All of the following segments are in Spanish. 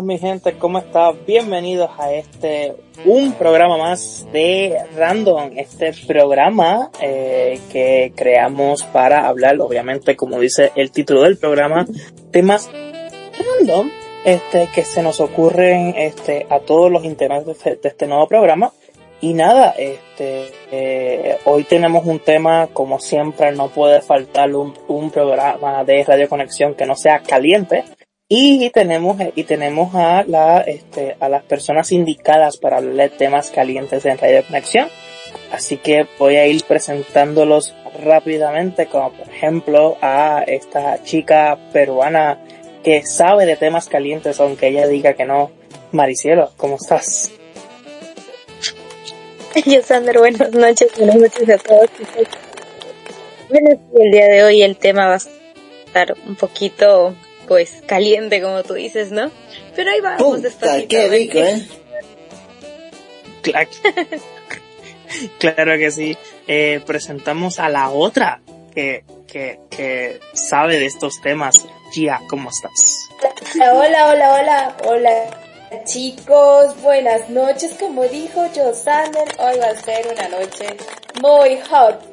Buenas mi gente, ¿cómo está? Bienvenidos a este, un programa más de Random, este programa eh, que creamos para hablar, obviamente, como dice el título del programa, temas random, este, que se nos ocurren, este, a todos los integrantes de este nuevo programa. Y nada, este, eh, hoy tenemos un tema, como siempre, no puede faltar un, un programa de radio conexión que no sea caliente. Y tenemos, y tenemos a la, este, a las personas indicadas para hablar de temas calientes en Radio Conexión. Así que voy a ir presentándolos rápidamente, como por ejemplo a esta chica peruana que sabe de temas calientes, aunque ella diga que no. Maricielo, ¿cómo estás? Yo, Sander, buenas noches, buenas noches a todos. Bueno, el día de hoy el tema va a estar un poquito pues caliente como tú dices, ¿no? Pero ahí vamos Puta, despacito. qué rico, ¿eh? Claro, claro que sí. Eh, presentamos a la otra que, que, que sabe de estos temas. Gia, ¿cómo estás? Hola, hola, hola, hola. Chicos, buenas noches. Como dijo Joe Sander, hoy va a ser una noche muy hot.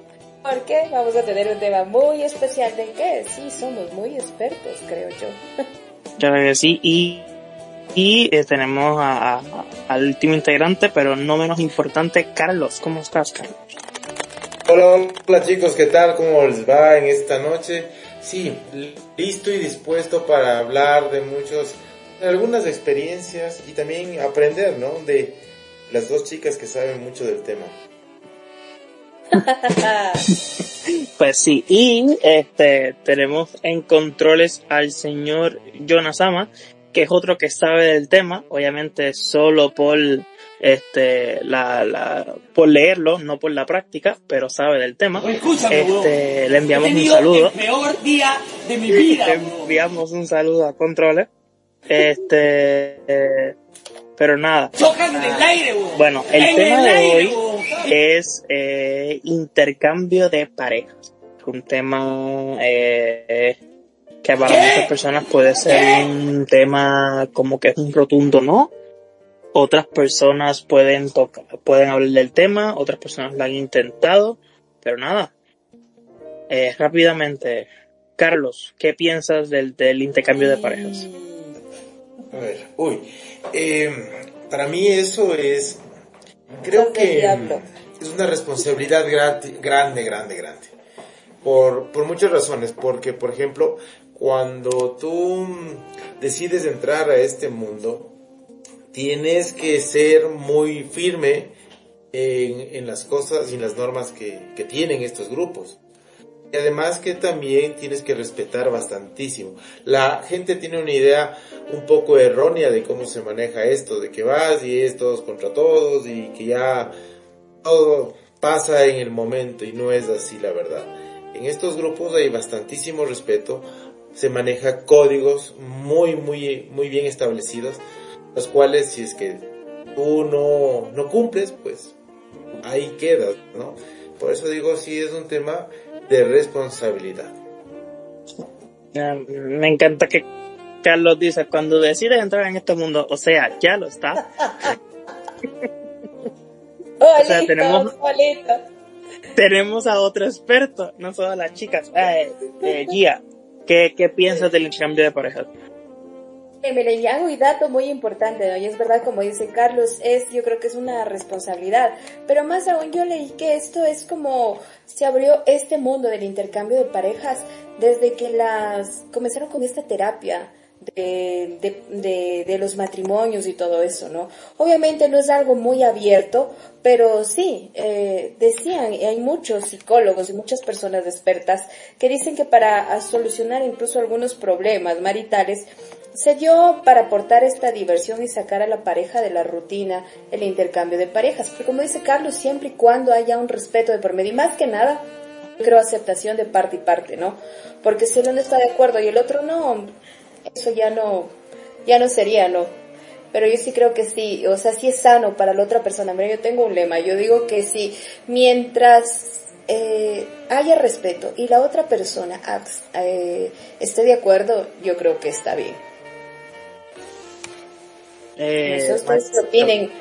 Porque vamos a tener un tema muy especial de que sí somos muy expertos, creo yo. Claro que sí. Y, y eh, tenemos a, a- al último integrante, pero no menos importante, Carlos. ¿Cómo estás, Carlos? Hola, hola chicos, ¿qué tal? ¿Cómo les va en esta noche? Sí, listo y dispuesto para hablar de muchos, de algunas experiencias y también aprender, ¿no? De las dos chicas que saben mucho del tema. Pues sí, y este tenemos en controles al señor Jonasama, que es otro que sabe del tema, obviamente solo por este la, la por leerlo, no por la práctica, pero sabe del tema. Escúchame, Este, le enviamos un saludo. El peor día de mi vida. Le enviamos un saludo a controles. Este, eh, pero nada. Bueno, el tema de hoy es eh, intercambio de parejas. Un tema eh, que para muchas personas puede ser un tema como que es un rotundo no. Otras personas pueden tocar, pueden hablar del tema, otras personas lo han intentado, pero nada. Eh, rápidamente, Carlos, ¿qué piensas del, del intercambio de parejas? A ver, uy, eh, para mí eso es, creo que es una responsabilidad grande, grande, grande, grande. Por, por muchas razones, porque por ejemplo, cuando tú decides entrar a este mundo, tienes que ser muy firme en, en las cosas y en las normas que, que tienen estos grupos. Y además que también tienes que respetar bastantísimo. La gente tiene una idea un poco errónea de cómo se maneja esto, de que vas y es todos contra todos y que ya todo pasa en el momento y no es así la verdad. En estos grupos hay bastantísimo respeto, se maneja códigos muy, muy, muy bien establecidos, los cuales si es que tú no, no cumples, pues ahí quedas, ¿no? Por eso digo, sí es un tema de responsabilidad. Me encanta que Carlos dice, cuando decides entrar en este mundo, o sea, ya lo está. sea, Olito, tenemos-. Tenemos a otro experto, no solo a las chicas. Eh, eh, Gia, ¿Qué, qué piensas del intercambio de parejas? Eh, miren, y dato muy importante, ¿no? Y es verdad, como dice Carlos, es, yo creo que es una responsabilidad. Pero más aún yo leí que esto es como se abrió este mundo del intercambio de parejas desde que las comenzaron con esta terapia de, de, de, los matrimonios y todo eso, ¿no? Obviamente no es algo muy abierto, pero sí, eh, decían, y hay muchos psicólogos y muchas personas expertas que dicen que para solucionar incluso algunos problemas maritales, se dio para aportar esta diversión y sacar a la pareja de la rutina, el intercambio de parejas. Pero como dice Carlos, siempre y cuando haya un respeto de por medio, y más que nada, creo aceptación de parte y parte, ¿no? Porque si uno está de acuerdo y el otro no, eso ya no, ya no sería, ¿no? Pero yo sí creo que sí, o sea, sí es sano para la otra persona. Mira, yo tengo un lema, yo digo que sí, mientras eh, haya respeto y la otra persona eh, esté de acuerdo, yo creo que está bien. Eh, opinen.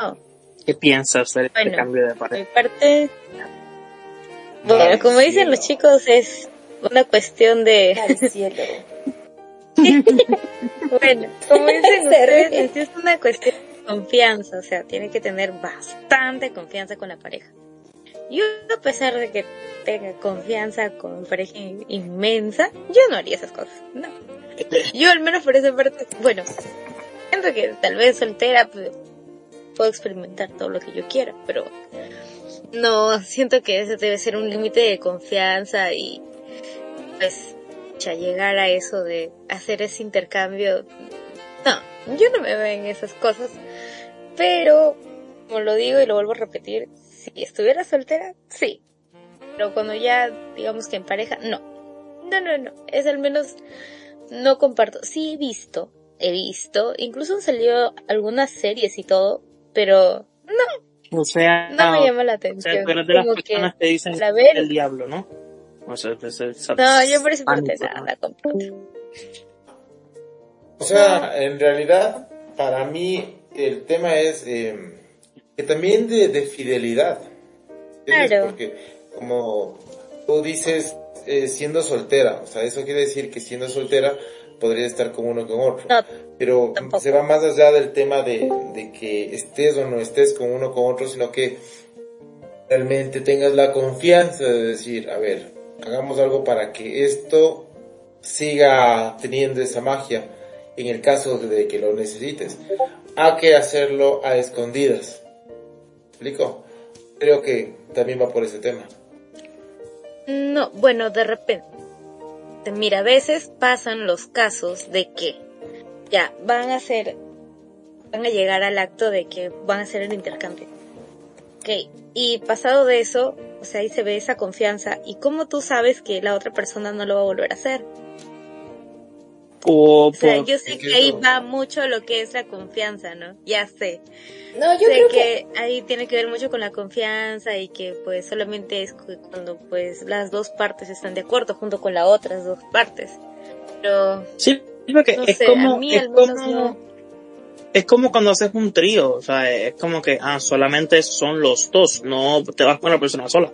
Oh. ¿Qué piensas del este cambio de pareja? Mi parte, bueno, como dicen los chicos, es una cuestión de... bueno, como dicen ustedes, es una cuestión de confianza, o sea, tiene que tener bastante confianza con la pareja. Yo, a pesar de que tenga confianza con mi pareja inmensa, yo no haría esas cosas, no. Yo al menos por esa parte, bueno, siento que tal vez soltera puedo experimentar todo lo que yo quiera, pero no, siento que ese debe ser un límite de confianza y pues ya llegar a eso de hacer ese intercambio. No, yo no me veo en esas cosas, pero como lo digo y lo vuelvo a repetir, si estuviera soltera, sí. Pero cuando ya digamos que en pareja, no. No, no, no. Es al menos no comparto. Sí he visto, he visto, incluso han salido algunas series y todo, pero no. O sea, no me llama la atención. O sea, de las personas que, dicen el diablo, ¿no? O sea, no, yo por eso parte nada la comparto. O sea, en realidad, para mí, el tema es eh, que también de, de fidelidad. Claro. Porque, como tú dices, eh, siendo soltera. O sea, eso quiere decir que siendo soltera podría estar con uno con otro. Pero se va más allá del tema de, de que estés o no estés con uno con otro, sino que realmente tengas la confianza de decir, a ver, hagamos algo para que esto siga teniendo esa magia en el caso de que lo necesites. Hay que hacerlo a escondidas. ¿Explico? Creo que también va por ese tema. No, bueno, de repente. Mira, a veces pasan los casos de que ya van a ser, van a llegar al acto de que van a hacer el intercambio. Ok, y pasado de eso, o sea, ahí se ve esa confianza. ¿Y cómo tú sabes que la otra persona no lo va a volver a hacer? O, sea, yo sé que ahí va mucho lo que es la confianza, ¿no? Ya sé. No, yo sé creo que, ahí tiene que ver mucho con la confianza y que pues solamente es cuando pues las dos partes están de acuerdo junto con las otras dos partes. Pero sí, porque no es sé, como a mí es al menos como no. es como cuando haces un trío, o sea, es como que ah solamente son los dos, no te vas con una persona sola.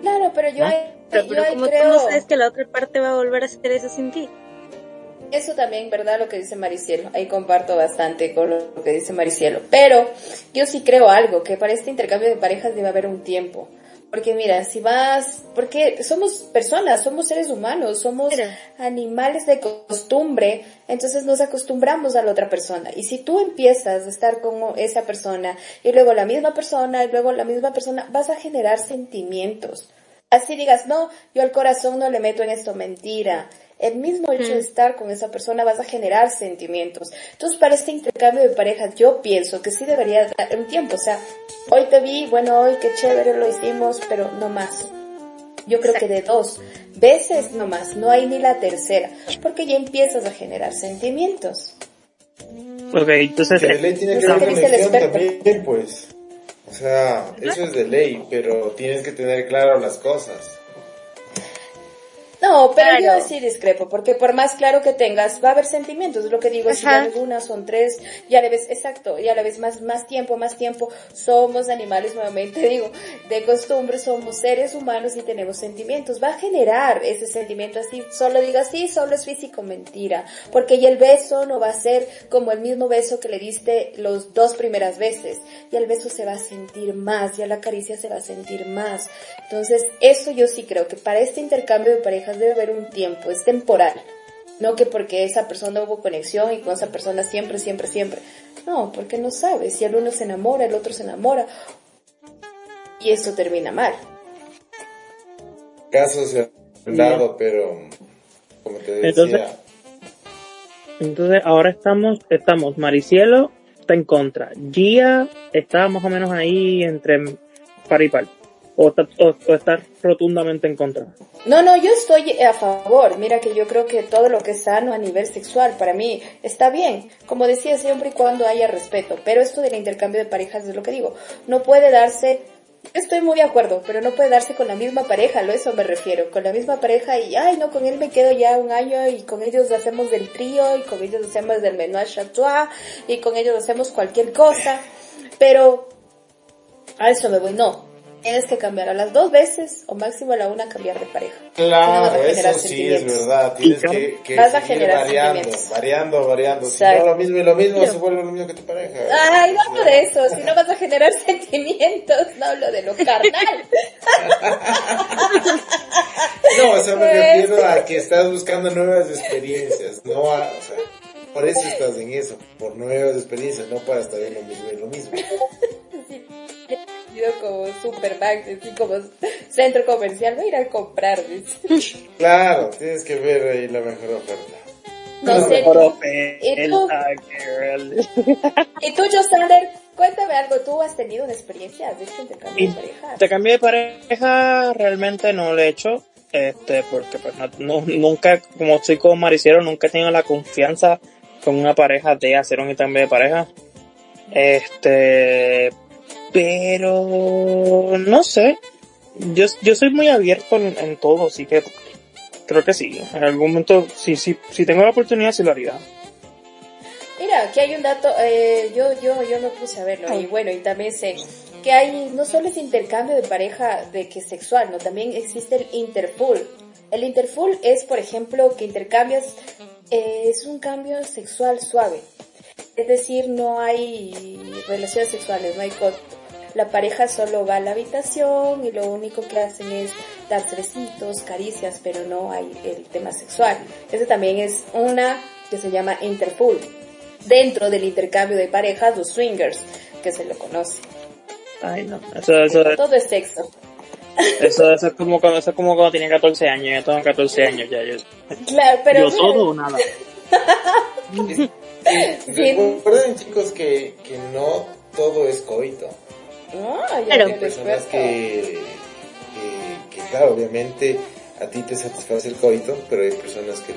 Claro, pero yo, ¿No? ahí- Pero, yo pero ahí como creo... tú no sabes que la otra parte va a volver a hacer eso sin ti. Eso también, ¿verdad? Lo que dice Maricielo. Ahí comparto bastante con lo que dice Maricielo. Pero yo sí creo algo, que para este intercambio de parejas debe haber un tiempo. Porque mira, si vas, porque somos personas, somos seres humanos, somos animales de costumbre, entonces nos acostumbramos a la otra persona. Y si tú empiezas a estar con esa persona y luego la misma persona y luego la misma persona, vas a generar sentimientos. Así digas, no, yo al corazón no le meto en esto, mentira. El mismo hecho de estar con esa persona vas a generar sentimientos. Entonces, para este intercambio de parejas, yo pienso que sí debería dar un tiempo. O sea, hoy te vi, bueno, hoy qué chévere lo hicimos, pero no más. Yo creo que de dos veces no más, no hay ni la tercera, porque ya empiezas a generar sentimientos. Ok, entonces de ley tiene que haber conexión también, pues. O sea, eso es de ley, pero tienes que tener claro las cosas. No, pero yo sí discrepo, porque por más claro que tengas, va a haber sentimientos, es lo que digo, si ya una, son tres, ya le ves, exacto, ya le ves más, más tiempo, más tiempo, somos animales, nuevamente digo, de costumbre somos seres humanos y tenemos sentimientos, va a generar ese sentimiento así, solo diga sí, solo es físico, mentira, porque y el beso no va a ser como el mismo beso que le diste los dos primeras veces, y el beso se va a sentir más, ya la caricia se va a sentir más, entonces eso yo sí creo que para este intercambio de parejas debe haber un tiempo, es temporal. No que porque esa persona hubo conexión y con esa persona siempre, siempre, siempre. No, porque no sabes. Si el uno se enamora, el otro se enamora. Y esto termina mal. Casos se han dado, pero como te decía. Entonces, entonces ahora estamos, estamos, Maricielo está en contra. Gia está más o menos ahí entre par y par o, estar rotundamente en contra? No, no, yo estoy a favor. Mira que yo creo que todo lo que es sano a nivel sexual para mí está bien. Como decía, siempre y cuando haya respeto. Pero esto del intercambio de parejas es lo que digo. No puede darse Estoy muy de acuerdo, pero no puede darse con la misma pareja, a eso me refiero, con la misma pareja y, ay, no, con él me quedo ya un año y con ellos hacemos del trío y con ellos hacemos del menage a y con ellos hacemos cualquier cosa, pero a eso me voy, no, tienes que cambiar a las dos veces o máximo a la una cambiar de pareja. Claro, eso sí es verdad. Tienes que, que vas a generar variando, variando, variando. Si no lo mismo y lo mismo, se vuelve lo mismo que tu pareja. Ay, no hablo de eso. Si no vas a generar sentimientos, no hablo de lo carnal. no, o sea, me pues, refiero a que estás buscando nuevas experiencias, no a, o sea, por eso estás en eso, por nuevas experiencias, no para estar en lo mismo y lo mismo como Supermax, así como centro comercial, voy a ir a comprar. Claro, tienes que ver ahí la mejor oferta. No sé. ¿Y tú? ¿Y tú, Josander? Cuéntame algo, ¿tú has tenido una experiencia de este intercambio de pareja? Intercambio de pareja realmente no lo he hecho, este, porque pues no, nunca, como estoy como mariciero, nunca he tenido la confianza con una pareja de hacer un intercambio de pareja. Este, pero no sé. Yo, yo soy muy abierto en, todo, así que creo que sí. En algún momento, si, si, si tengo la oportunidad, sí lo haría. Mira, aquí hay un dato, eh, yo, yo, yo me puse a verlo y bueno, y también sé que hay, no solo es intercambio de pareja de que sexual, no, también existe el interpool. El interpool es, por ejemplo, que intercambias, eh, es un cambio sexual suave. Es decir, no hay relaciones sexuales, no hay la pareja solo va a la habitación y lo único que hacen es dar besitos, caricias, pero no hay el tema sexual. Ese también es una que se llama interpool. Dentro del intercambio de parejas, los swingers, que se lo conoce. Ay, no. Eso, eso, Todo es sexo. Eso, eso es como cuando, eso es como cuando tenía 14 años, yo tengo 14 años ya. Yo, claro, pero yo todo o nada. Recuerden chicos que, que no todo es coito. Ah, hay personas que, que, claro, obviamente a ti te satisface el coito, pero hay personas que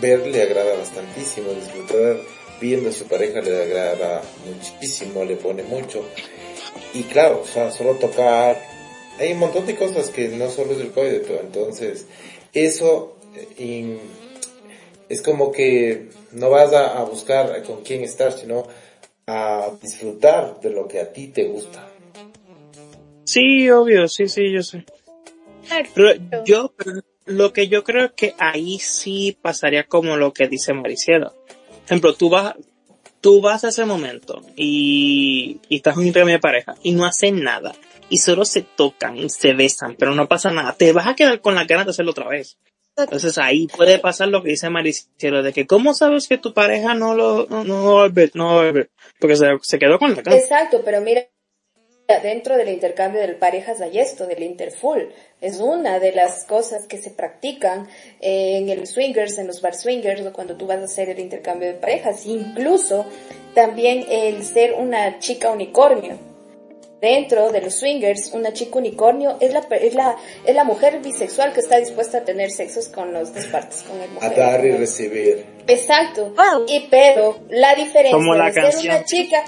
ver le agrada bastantísimo, disfrutar viendo a su pareja le agrada muchísimo, le pone mucho. Y claro, o sea, solo tocar, hay un montón de cosas que no solo es el coito, entonces eso eh, es como que no vas a, a buscar con quién estar, sino a disfrutar de lo que a ti te gusta. Sí, obvio, sí, sí, yo sé. Pero yo, lo que yo creo que ahí sí pasaría como lo que dice Maricielo. Por ejemplo, tú vas, tú vas a ese momento y, y estás un de pareja y no hacen nada y solo se tocan y se besan, pero no pasa nada. Te vas a quedar con la ganas de hacerlo otra vez. Entonces ahí puede pasar lo que dice Maricielo, de que cómo sabes que tu pareja no lo, no, no no ver, porque se, se quedó con la ganas. Exacto, pero mira, dentro del intercambio de parejas hay esto, del interfull. Es una de las cosas que se practican en el swingers, en los bar swingers, o cuando tú vas a hacer el intercambio de parejas. Incluso también el ser una chica unicornio. Dentro de los swingers, una chica unicornio es la, es la, es la mujer bisexual que está dispuesta a tener sexos con los dos partes, con el mujer. A dar y recibir. Exacto. Y pero la diferencia de ser una chica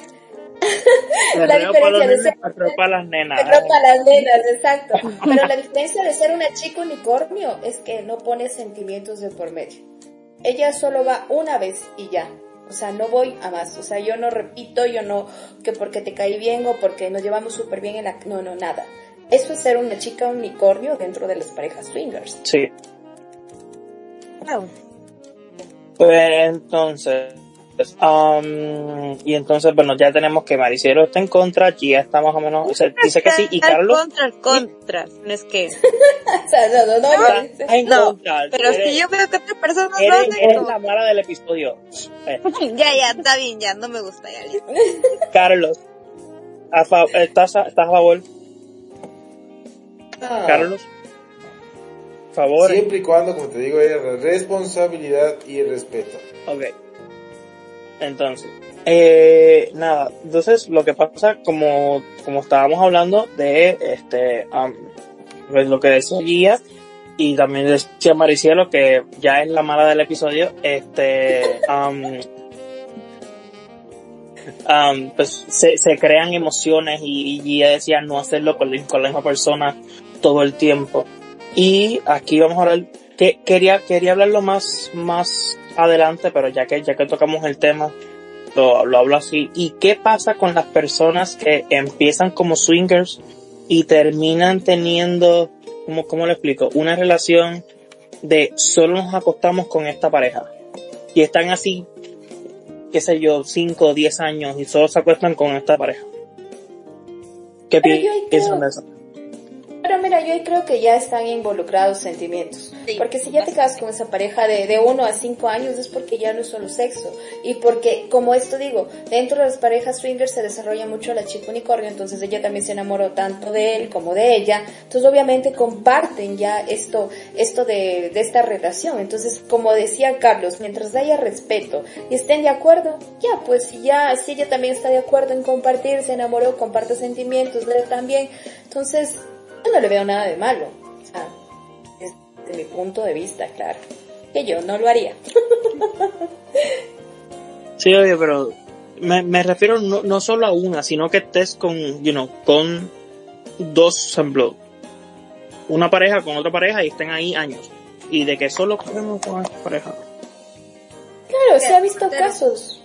la diferencia de ser para las nenas. para las nenas, exacto. Pero la diferencia de ser una chica unicornio es que no pone sentimientos de por medio. Ella solo va una vez y ya. O sea, no voy a más. O sea, yo no repito, yo no que porque te caí bien o porque nos llevamos súper bien en la... No, no, nada. Eso es ser una chica unicornio dentro de las parejas swingers. Sí. Pues entonces, Um, y entonces, bueno, ya tenemos que Maricielo está en contra, Gia está más o menos, o sea, dice que sí, y Carlos. Contra, contra, no es que. o sea, no, no, no, no, contra, pero si yo veo que otra persona eres, lo. Eres la mala del episodio. Eh. ya, ya, está bien, ya, no me gusta, ya, listo. Carlos, a ¿estás, a, ¿estás a favor? Ah. Carlos. Favor. Siempre y cuando, como te digo, haya responsabilidad y respeto. Ok. Entonces, eh, nada, entonces lo que pasa, como, como estábamos hablando de este, pues lo que decía Guía, y también decía Maricielo, que ya es la mala del episodio, este, pues se, se, crean emociones y, Guía decía no hacerlo con la misma persona todo el tiempo. Y aquí vamos a hablar, que quería, quería hablarlo más, más adelante, pero ya que, ya que tocamos el tema, lo, lo hablo así. ¿Y qué pasa con las personas que empiezan como swingers y terminan teniendo, como, ¿cómo lo explico? Una relación de solo nos acostamos con esta pareja. Y están así, qué sé yo, 5 o 10 años y solo se acuestan con esta pareja. ¿Qué piensan de eso? Pero mira, yo creo que ya están involucrados sentimientos. porque si ya te casas con esa pareja de, de uno a cinco años es porque ya no es solo sexo. Y porque, como esto digo, dentro de las parejas swingers se desarrolla mucho la chica unicornio, entonces ella también se enamoró tanto de él como de ella. Entonces obviamente comparten ya esto, esto de, de esta relación. Entonces, como decía Carlos, mientras haya respeto y estén de acuerdo, ya, pues si ya, si ella también está de acuerdo en compartir, se enamoró, comparte sentimientos, él también. Entonces, yo no le veo nada de malo. O sea, desde mi punto de vista, claro. Que yo no lo haría. sí, oye, pero me, me refiero no, no, solo a una, sino que estés con, you know, con dos, ejemplo, una pareja con otra pareja y estén ahí años. Y de que solo queremos con esta pareja. Claro, se ha visto casos.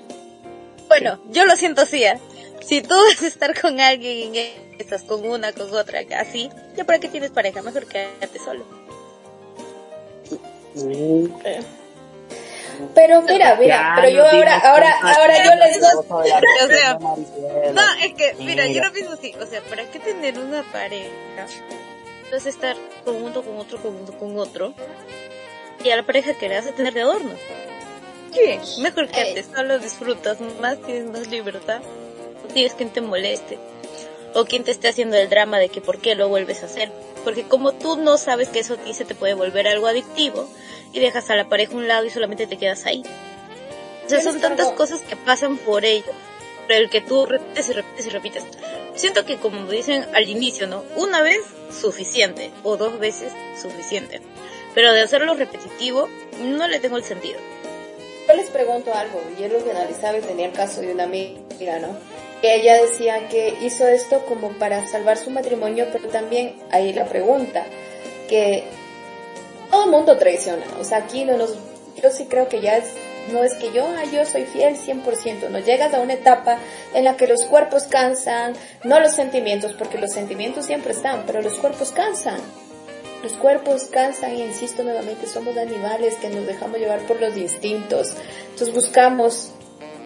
Bueno, yo lo siento así, ¿eh? Si tú vas a estar con alguien estás con una, con otra, así, ¿ya para qué tienes pareja? Mejor quédate solo. Pero mira, mira, pero yo ahora, ahora, ahora yo les doy. no, es que, mira, yo lo pienso así, o sea, ¿para qué tener una pareja? Entonces estar con uno, con otro, con uno, con otro, y a la pareja que le vas a tener de adorno. ¿Qué? Mejor que solo disfrutas más, tienes más libertad, tienes quien te moleste o quien te esté haciendo el drama de que por qué lo vuelves a hacer. Porque como tú no sabes que eso a ti se te puede volver algo adictivo y dejas a la pareja a un lado y solamente te quedas ahí. O sea, son tantas cosas que pasan por ello, por el que tú repites y repites y repites. Siento que como dicen al inicio, ¿no? Una vez suficiente o dos veces suficiente. Pero de hacerlo repetitivo no le tengo el sentido. Yo les pregunto algo, y yo lo que analizaba y tenía el caso de una amiga, ¿no? Ella decía que hizo esto como para salvar su matrimonio, pero también ahí la pregunta, que todo mundo traiciona, o sea, aquí no nos, yo sí creo que ya es, no es que yo, ah, yo soy fiel 100%, no llegas a una etapa en la que los cuerpos cansan, no los sentimientos, porque los sentimientos siempre están, pero los cuerpos cansan. Los cuerpos cansan y insisto nuevamente, somos animales que nos dejamos llevar por los instintos. Entonces buscamos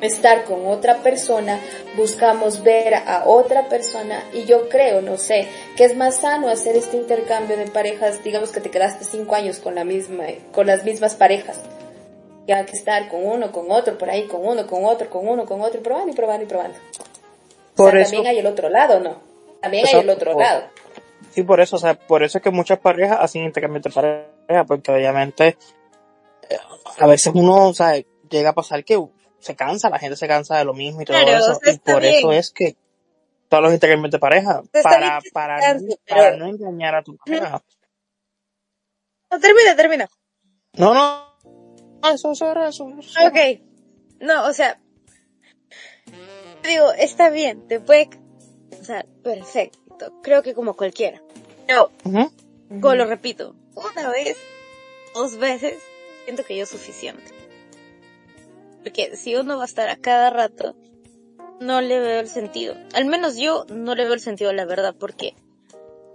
estar con otra persona, buscamos ver a otra persona y yo creo, no sé, que es más sano hacer este intercambio de parejas, digamos que te quedaste cinco años con la misma, con las mismas parejas, ya que estar con uno, con otro, por ahí, con uno, con otro, con uno, con otro, y probando y probando y probando. Por eso, también hay el otro lado, ¿no? También hay el otro lado. Sí, por eso, o sea, por eso es que muchas parejas hacen intercambio de pareja, porque obviamente eh, a veces uno, o sea, llega a pasar que se cansa, la gente se cansa de lo mismo y todo eso. Y por eso es que todos los intercambios de pareja, para, para, para no engañar a tu pareja. No, termina, termina. No, no. eso, eso era eso. Ok. No, o sea, Digo, está bien, te puede... O sea, perfecto. Creo que como cualquiera. Pero, Ujú. como lo repito, una vez, dos veces, siento que yo es suficiente. Porque si uno va a estar a cada rato, no le veo el sentido. Al menos yo no le veo el sentido la verdad, porque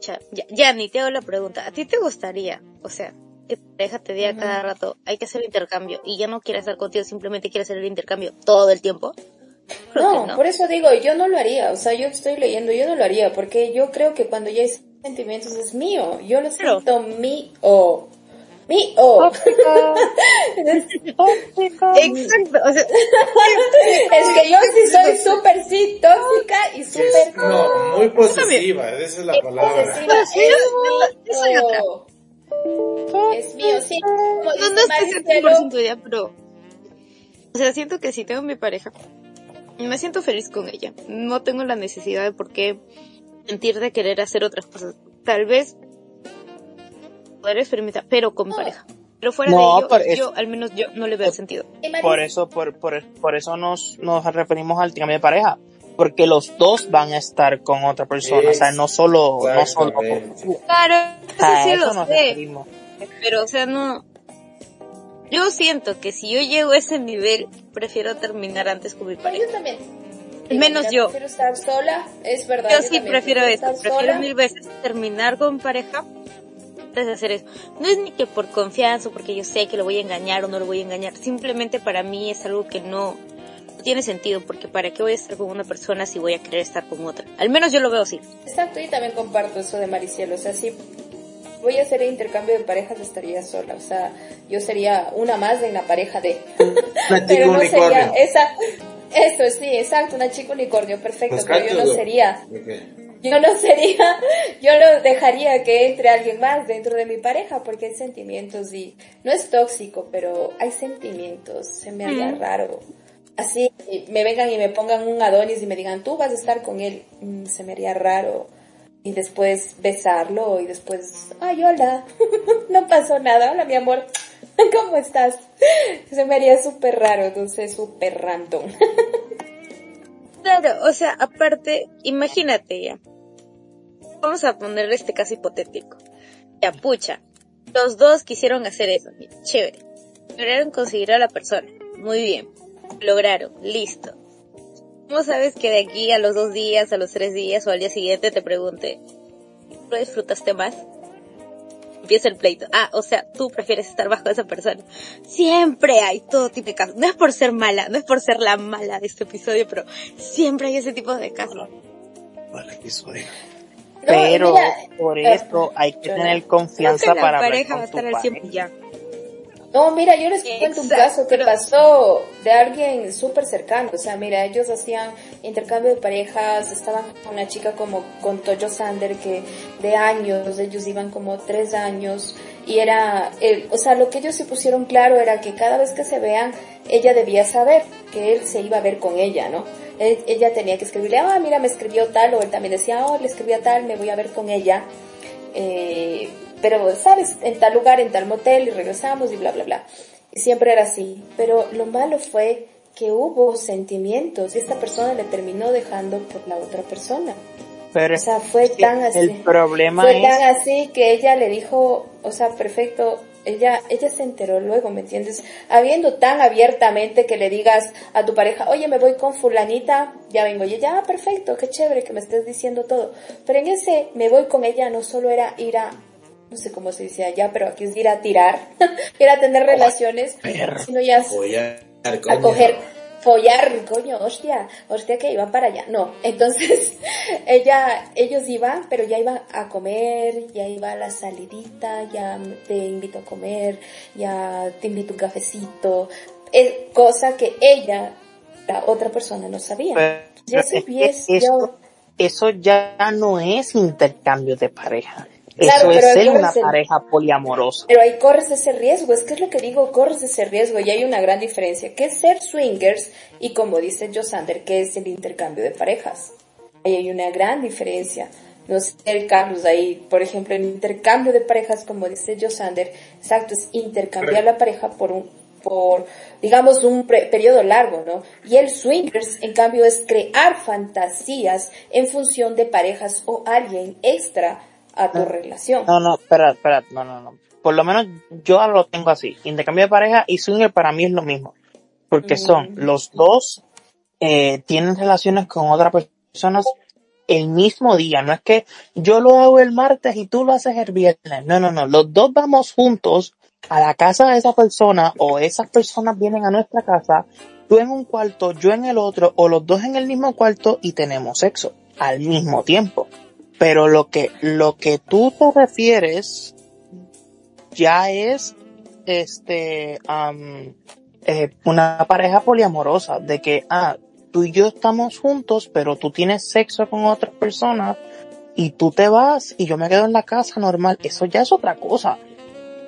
ya, ya, ya ni te hago la pregunta. ¿A ti te gustaría? O sea, que tu pareja te diga cada rato, hay que hacer el intercambio, y ya no quiere estar contigo, simplemente quiere hacer el intercambio todo el tiempo? No, por eso digo, yo no lo haría, o sea, yo estoy leyendo, yo no lo haría, porque yo creo que cuando ya hay sentimientos es mío, yo lo siento mío, mío. Exacto, o sea, es que yo sí soy súper sí tóxica y súper No, muy posesiva, esa es la palabra. posesiva. Yo soy Es otra. mío. Es mío, sí. No, no estoy Maricelo, 100% ya, pero... O sea, siento que si tengo mi pareja, me siento feliz con ella. No tengo la necesidad de por qué sentir de querer hacer otras cosas. Tal vez poder experimentar, pero con mi pareja. Pero fuera No, de ello, eso- yo al menos yo no le veo sentido. Por eso, por, por, por eso nos, nos referimos al intercambio de pareja. Porque los dos van a estar con otra persona. O sea, no solo, no solo. Claro, eso sí eso lo nos sé. referimos. Pero, o sea, no... Yo siento que si yo llego a ese nivel, prefiero terminar antes con mi no, pareja. yo también. Menos yo. Prefiero estar sola, es verdad. Yo sí también prefiero eso, prefiero sola. mil veces terminar con pareja de hacer eso. No es ni que por confianza, o porque yo sé que lo voy a engañar o no lo voy a engañar, simplemente para mí es algo que no, no tiene sentido, porque para qué voy a estar con una persona si voy a querer estar con otra. Al menos yo lo veo así. Exacto, y también comparto eso de Maricielo. O sea, si voy a hacer el intercambio de parejas, estaría sola. O sea, yo sería una más en la pareja de. Una pero no sería esa. Esto sí, exacto, una chica unicornio, perfecto. Pero yo no sería. Yo no sería. Yo no dejaría que entre alguien más dentro de mi pareja porque hay sentimientos y. No es tóxico, pero hay sentimientos. Se me haría Mm. raro. Así me vengan y me pongan un Adonis y me digan, tú vas a estar con él, mm, se me haría raro. Y después besarlo y después, ay, hola, no pasó nada, hola mi amor, ¿cómo estás? Se me haría súper raro, entonces súper random. Claro, o sea, aparte, imagínate ya. Vamos a poner este caso hipotético. Ya, pucha. Los dos quisieron hacer eso. Mira, chévere. Lograron conseguir a la persona. Muy bien. Lograron. Listo. ¿Cómo sabes que de aquí a los dos días, a los tres días o al día siguiente te pregunte, ¿lo disfrutaste más? Empieza el pleito. Ah, o sea, tú prefieres estar bajo esa persona. Siempre hay todo tipo de casos. No es por ser mala, no es por ser la mala de este episodio, pero siempre hay ese tipo de casos. Vale, episodio. Pero mira, por eh, eso hay que yo no. tener confianza para hablar pareja con va a tu estar al pareja. 100 y ya. No, mira, yo les cuento un caso que pero- pasó de alguien súper cercano. O sea, mira, ellos hacían intercambio de parejas, estaban con una chica como con Toyo Sander, que de años, ellos iban como tres años, y era, el, o sea, lo que ellos se pusieron claro era que cada vez que se vean, ella debía saber que él se iba a ver con ella, ¿no? Él- ella tenía que escribirle, ah, mira, me escribió tal, o él también decía, oh, le escribí a tal, me voy a ver con ella eh, pero sabes, en tal lugar, en tal motel y regresamos y bla, bla, bla. Y siempre era así. Pero lo malo fue que hubo sentimientos y esta persona le terminó dejando por la otra persona. Pero O sea, fue tan así. el problema fue es tan así que ella le dijo, o sea, perfecto, ella, ella se enteró luego, ¿me entiendes? Habiendo tan abiertamente que le digas a tu pareja, oye, me voy con fulanita, ya vengo, y ella, ah, perfecto, qué chévere que me estés diciendo todo. Pero en ese me voy con ella no solo era ir a, no sé cómo se dice allá, pero aquí es ir a tirar, ir a tener relaciones, sino ya a coger, follar, coño, hostia, hostia que iban para allá. No, entonces ella, ellos iban, pero ya iban a comer, ya iba a la salidita, ya te invito a comer, ya te invito un cafecito, es cosa que ella, la otra persona no sabía. Pero Ya es que supiese eso, yo. eso ya no es intercambio de pareja. Claro, eso es ser una el- pareja poliamorosa. Pero ahí corres ese riesgo, es que es lo que digo, corres ese riesgo y hay una gran diferencia, que es ser swingers y como dice Josander, que es el intercambio de parejas. Ahí hay una gran diferencia. No sé, el Carlos ahí, por ejemplo, el intercambio de parejas, como dice Josander, exacto, es intercambiar la pareja por un por, digamos, un periodo largo, ¿no? Y el swingers, en cambio, es crear fantasías en función de parejas o alguien extra a tu relación. No, no, espera, espera, no, no, no. Por lo menos yo lo tengo así. Intercambio de pareja y swinger para mí es lo mismo. Porque son mm. los dos eh, tienen relaciones con otras personas el mismo día. No es que yo lo hago el martes y tú lo haces el viernes. No, no, no. Los dos vamos juntos a la casa de esa persona o esas personas vienen a nuestra casa, tú en un cuarto, yo en el otro o los dos en el mismo cuarto y tenemos sexo al mismo tiempo. Pero lo que, lo que tú te refieres ya es, este, eh, una pareja poliamorosa de que, ah, tú y yo estamos juntos, pero tú tienes sexo con otras personas y tú te vas y yo me quedo en la casa normal. Eso ya es otra cosa.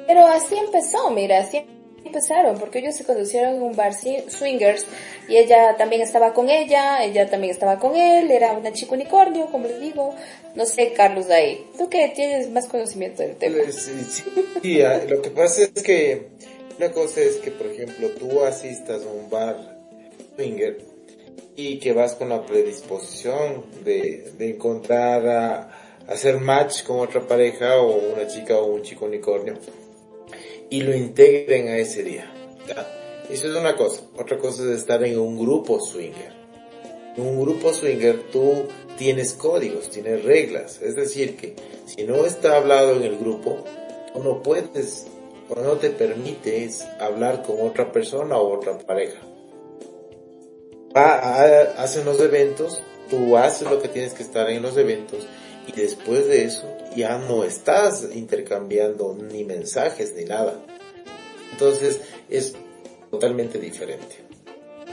Pero así empezó, mira, así empezaron, porque ellos se conocieron en un bar swingers y ella también estaba con ella, ella también estaba con él, era una chica unicornio, como les digo. No sé, Carlos, de ahí, tú que tienes más conocimiento del tema. Sí, sí, ah, lo que pasa es que una cosa es que, por ejemplo, tú asistas a un bar swinger y que vas con la predisposición de, de encontrar a, hacer match con otra pareja o una chica o un chico unicornio y lo integren a ese día. Eso es una cosa. Otra cosa es estar en un grupo swinger. En un grupo swinger tú tienes códigos, tienes reglas. Es decir, que si no está hablado en el grupo, tú no puedes o no te permites hablar con otra persona o otra pareja va, hacen los eventos, tú haces lo que tienes que estar en los eventos y después de eso ya no estás intercambiando ni mensajes ni nada. Entonces es totalmente diferente.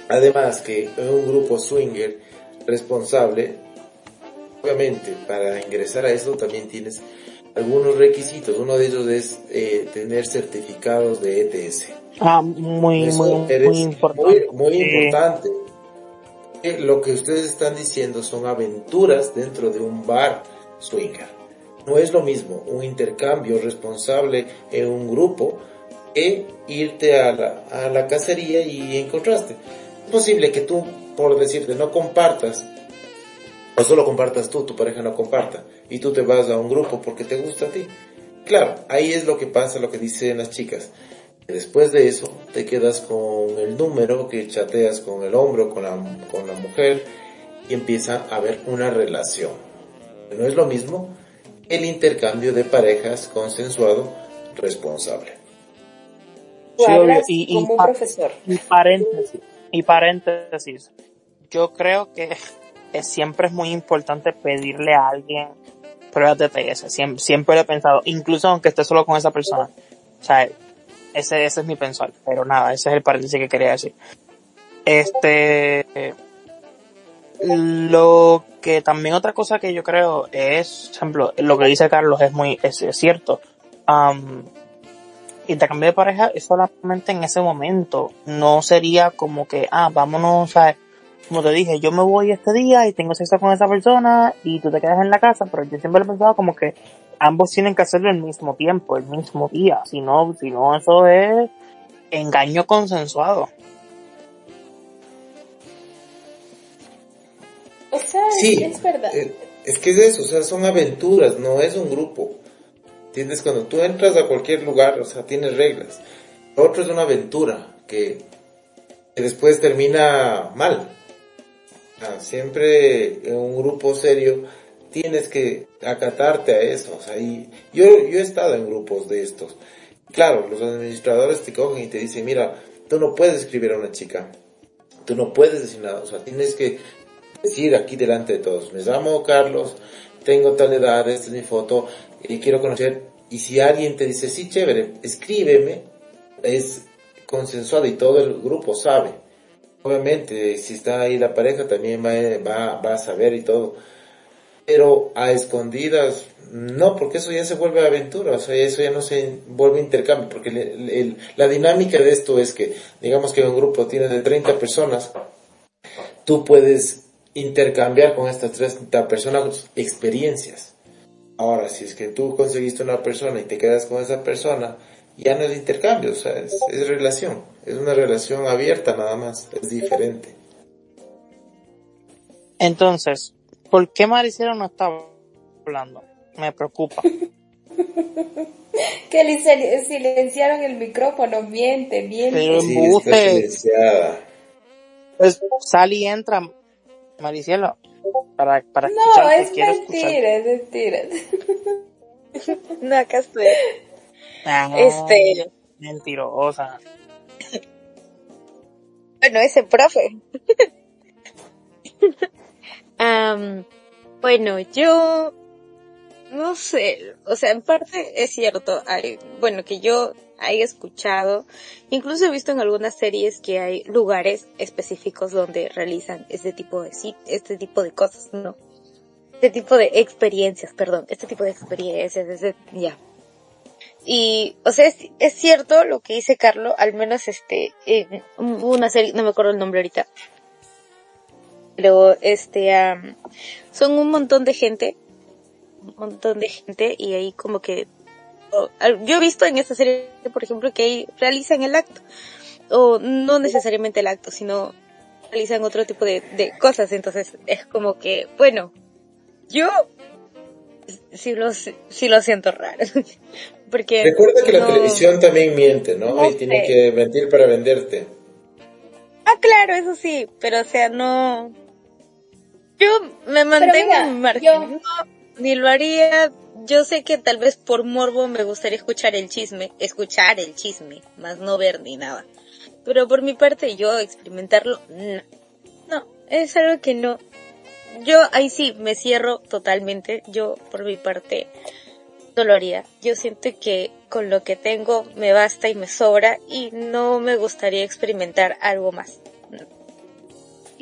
Además que en un grupo swinger responsable, obviamente para ingresar a eso también tienes algunos requisitos. Uno de ellos es eh, tener certificados de ETS. Ah, muy, muy, muy importante. muy importante lo que ustedes están diciendo son aventuras dentro de un bar swinger. No es lo mismo un intercambio responsable en un grupo que irte a la, a la cacería y encontraste. Es posible que tú, por decirte, no compartas, o solo compartas tú, tu pareja no comparta, y tú te vas a un grupo porque te gusta a ti. Claro, ahí es lo que pasa, lo que dicen las chicas. Después de eso te quedas con el número que chateas con el hombre o con la, con la mujer y empieza a haber una relación. No es lo mismo el intercambio de parejas consensuado responsable. y, como un profesor. Y paréntesis, y paréntesis, yo creo que es, siempre es muy importante pedirle a alguien pruebas de TS. Siempre, siempre lo he pensado, incluso aunque esté solo con esa persona. O sea, ese, ese es mi pensar, pero nada, ese es el paréntesis que quería decir. Este, lo que también otra cosa que yo creo es, por ejemplo, lo que dice Carlos es muy, es, cierto. Um, intercambio de pareja es solamente en ese momento. No sería como que, ah, vámonos, a, como te dije, yo me voy este día y tengo sexo con esa persona y tú te quedas en la casa, pero yo siempre he pensado como que ambos tienen que hacerlo al mismo tiempo, el mismo día. Si no, si no, eso es engaño consensuado. O sea, sí, es verdad. Eh, es que es eso, o sea, son aventuras, no es un grupo. ¿Entiendes? Cuando tú entras a cualquier lugar, o sea, tienes reglas. Lo otro es una aventura que, después termina mal. siempre en un grupo serio tienes que acatarte a eso. O sea, y yo, yo he estado en grupos de estos. Claro, los administradores te cogen y te dicen, mira, tú no puedes escribir a una chica. Tú no puedes decir nada. O sea, tienes que decir aquí delante de todos, me llamo Carlos, tengo tal edad, esta es mi foto, y quiero conocer. Y si alguien te dice, sí, chévere, escríbeme, es consensuado y todo el grupo sabe. Obviamente, si está ahí la pareja, también va, va, va a saber y todo pero a escondidas no, porque eso ya se vuelve aventura, o sea, eso ya no se vuelve intercambio, porque la dinámica de esto es que, digamos que un grupo tienes de 30 personas, tú puedes intercambiar con estas 30 personas experiencias. Ahora, si es que tú conseguiste una persona y te quedas con esa persona, ya no es intercambio, o sea, es, es relación, es una relación abierta nada más, es diferente. Entonces, ¿por qué Maricela no está hablando? Me preocupa. que le sil- silenciaron el micrófono, miente, miente. Pero Sí, está silenciada. pues, sal y entra, Maricielo, para, para No, escucharte, es quiero mentira, es mentira. No, acá estoy. Ah, Este- Mentirosa. Bueno, ese profe. Am, bueno, yo no sé, o sea, en parte es cierto, hay, bueno, que yo haya escuchado, incluso he visto en algunas series que hay lugares específicos donde realizan este tipo de este tipo de cosas, ¿no? Este tipo de experiencias, perdón, este tipo de experiencias, este, ya. Y, o sea, es, cierto lo que dice Carlo, al menos este, en una serie, no me acuerdo el nombre ahorita, pero este, son un montón de gente, un montón de gente, y ahí como que, yo he visto en esta serie, por ejemplo, que ahí realizan el acto, o no necesariamente el acto, sino realizan otro tipo de, de cosas, entonces es como que, bueno, yo sí lo, sí lo siento raro. Porque Recuerda que la no- televisión también miente, ¿no? No y tiene que mentir para venderte. Ah, claro, eso sí, pero o sea, no... Yo me mantengo mira, en mi margen, yo- no, ni lo haría... Yo sé que tal vez por morbo me gustaría escuchar el chisme, escuchar el chisme, más no ver ni nada. Pero por mi parte, yo experimentarlo, no. No, es algo que no. Yo ahí sí me cierro totalmente. Yo por mi parte no lo haría. Yo siento que con lo que tengo me basta y me sobra y no me gustaría experimentar algo más.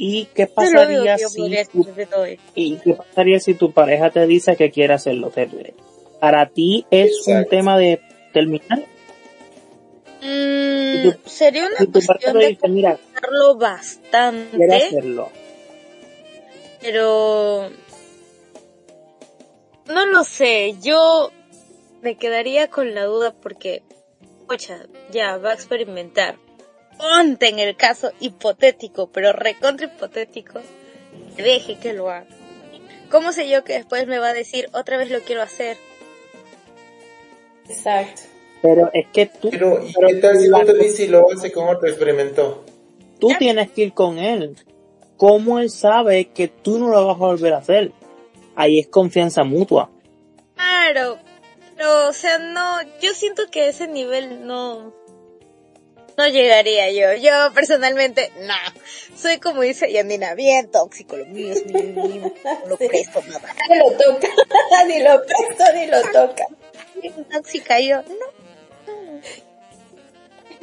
¿Y qué pasaría si tu, y qué pasaría si tu pareja te dice que quiere hacerlo? ¿Te- Para ti es un tema de terminar. Mm, tu- sería una Si cuestión de dice, mira, bastante, hacerlo. pero no lo sé. Yo me quedaría con la duda porque, ocha, ya va a experimentar. Ponte en el caso hipotético, pero recontra hipotético, deje que lo haga. ¿Cómo sé yo que después me va a decir otra vez lo quiero hacer? Exacto. Pero es que tú, Pero, ¿y pero qué tal si no te dice y lo hace con otro experimentó? tú tienes que ir con él. ¿Cómo él sabe que tú no lo vas a volver a hacer? Ahí es confianza mutua. Claro, pero, o sea, no, yo siento que ese nivel no, no llegaría yo. Yo personalmente, no. Soy como dice Yandina, bien tóxico, lo mío es mío, mío, no lo Sí. presto nada. Ni lo toca, ni lo presto, ni lo toca. Tóxica yo, no,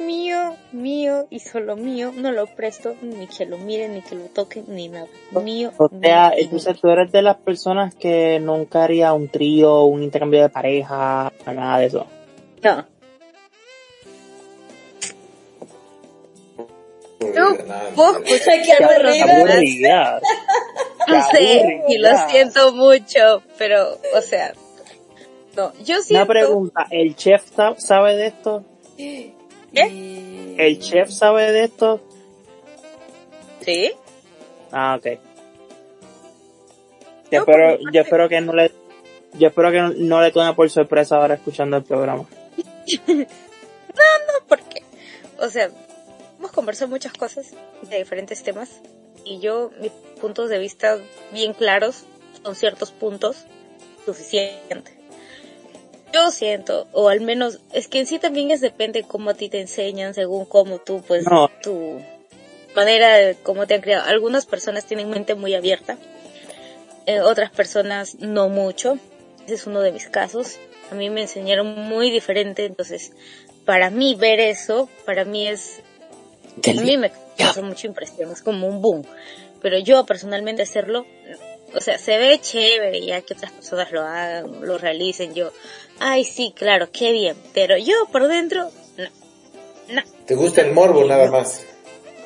mío, mío y solo mío, no lo presto, ni que lo miren, ni que lo toquen, ni nada. Mío, O sea, mío. entonces tú eres de las personas que nunca haría un trío, un intercambio de pareja, nada de eso. No. No, pues, Qué qué aburrida. No Qué sé, y lo siento mucho, pero, o sea, no, yo siento... Una pregunta, ¿el chef sa- sabe de esto? Y- ¿El chef sabe de esto? ¿Sí? Ah, ok. Yo No, espero, mi parte- yo espero que no le, yo espero que no, no le tome por sorpresa ahora escuchando el programa. Porque, o sea, hemos conversado muchas cosas de diferentes temas y yo, mis puntos de vista bien claros son ciertos puntos suficientes. Yo siento, o al menos, es que en sí también es depende cómo a ti te enseñan, según cómo tú, pues, No. tu manera de cómo te han criado. Algunas personas tienen mente muy abierta, eh, otras personas no mucho. Ese es uno de mis casos. A mí me enseñaron muy diferente, entonces, para mí ver eso, para mí es, a mí me causó mucha impresión, es como un boom. Pero yo personalmente hacerlo, o sea, se ve chévere ya que otras personas lo hagan, lo realicen, yo, ay sí, claro, qué bien, pero yo por dentro, no, no, Te gusta el morbo nada más.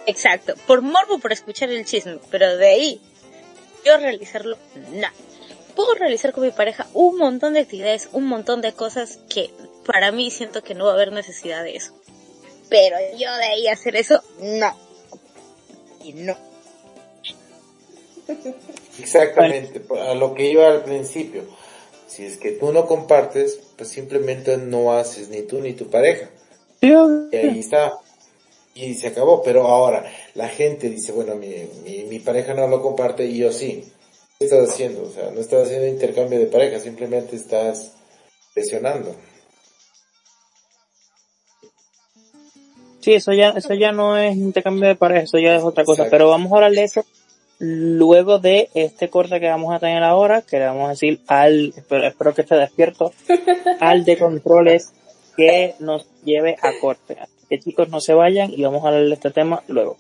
exacto, por morbo, por escuchar el chisme, pero de ahí, yo realizarlo, no. Puedo realizar con mi pareja un montón de actividades, un montón de cosas que para mí siento que no va a haber necesidad de eso. Pero yo de ahí hacer eso, no. Y no. Exactamente, a lo que iba al principio. Si es que tú no compartes, pues simplemente no haces ni tú ni tu pareja. Y ahí está. Y se acabó. Pero ahora, la gente dice, bueno, mi, mi, mi pareja no lo comparte y yo sí. ¿Qué estás haciendo? O sea, no estás haciendo intercambio de pareja, simplemente estás presionando. Sí, eso ya, eso ya no es intercambio de pareja, eso ya es otra cosa. Pero vamos a hablar de eso luego de este corte que vamos a tener ahora, que le vamos a decir al, espero, espero que esté despierto, al de controles que nos lleve a corte. Así que chicos, no se vayan y vamos a hablar de este tema luego.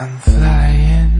I'm flying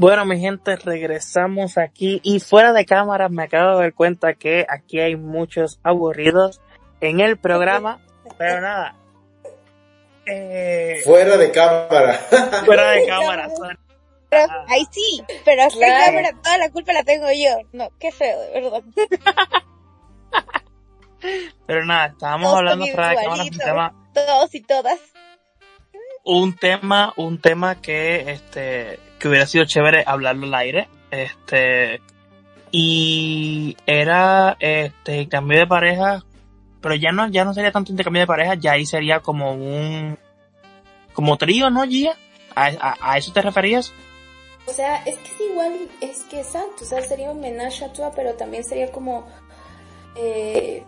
Bueno, mi gente, regresamos aquí y fuera de cámara me acabo de dar cuenta que aquí hay muchos aburridos en el programa, pero nada. Eh, fuera de cámara. Fuera de cámara. Pero, ahí sí, pero hasta cámara toda la culpa la tengo yo. No, qué feo, de verdad. Pero nada, estábamos hablando fuera de cámara un tema. Todos y todas. Un tema, un tema que este que hubiera sido chévere hablarlo al aire. Este, y era este cambio de pareja, pero ya no, ya no sería tanto intercambio de pareja, ya ahí sería como un, como trío, ¿no, Gia? ¿A, eso te referías? O sea, es que es igual, es que exacto, o sea, sería un menage a toi, pero también sería como, eh,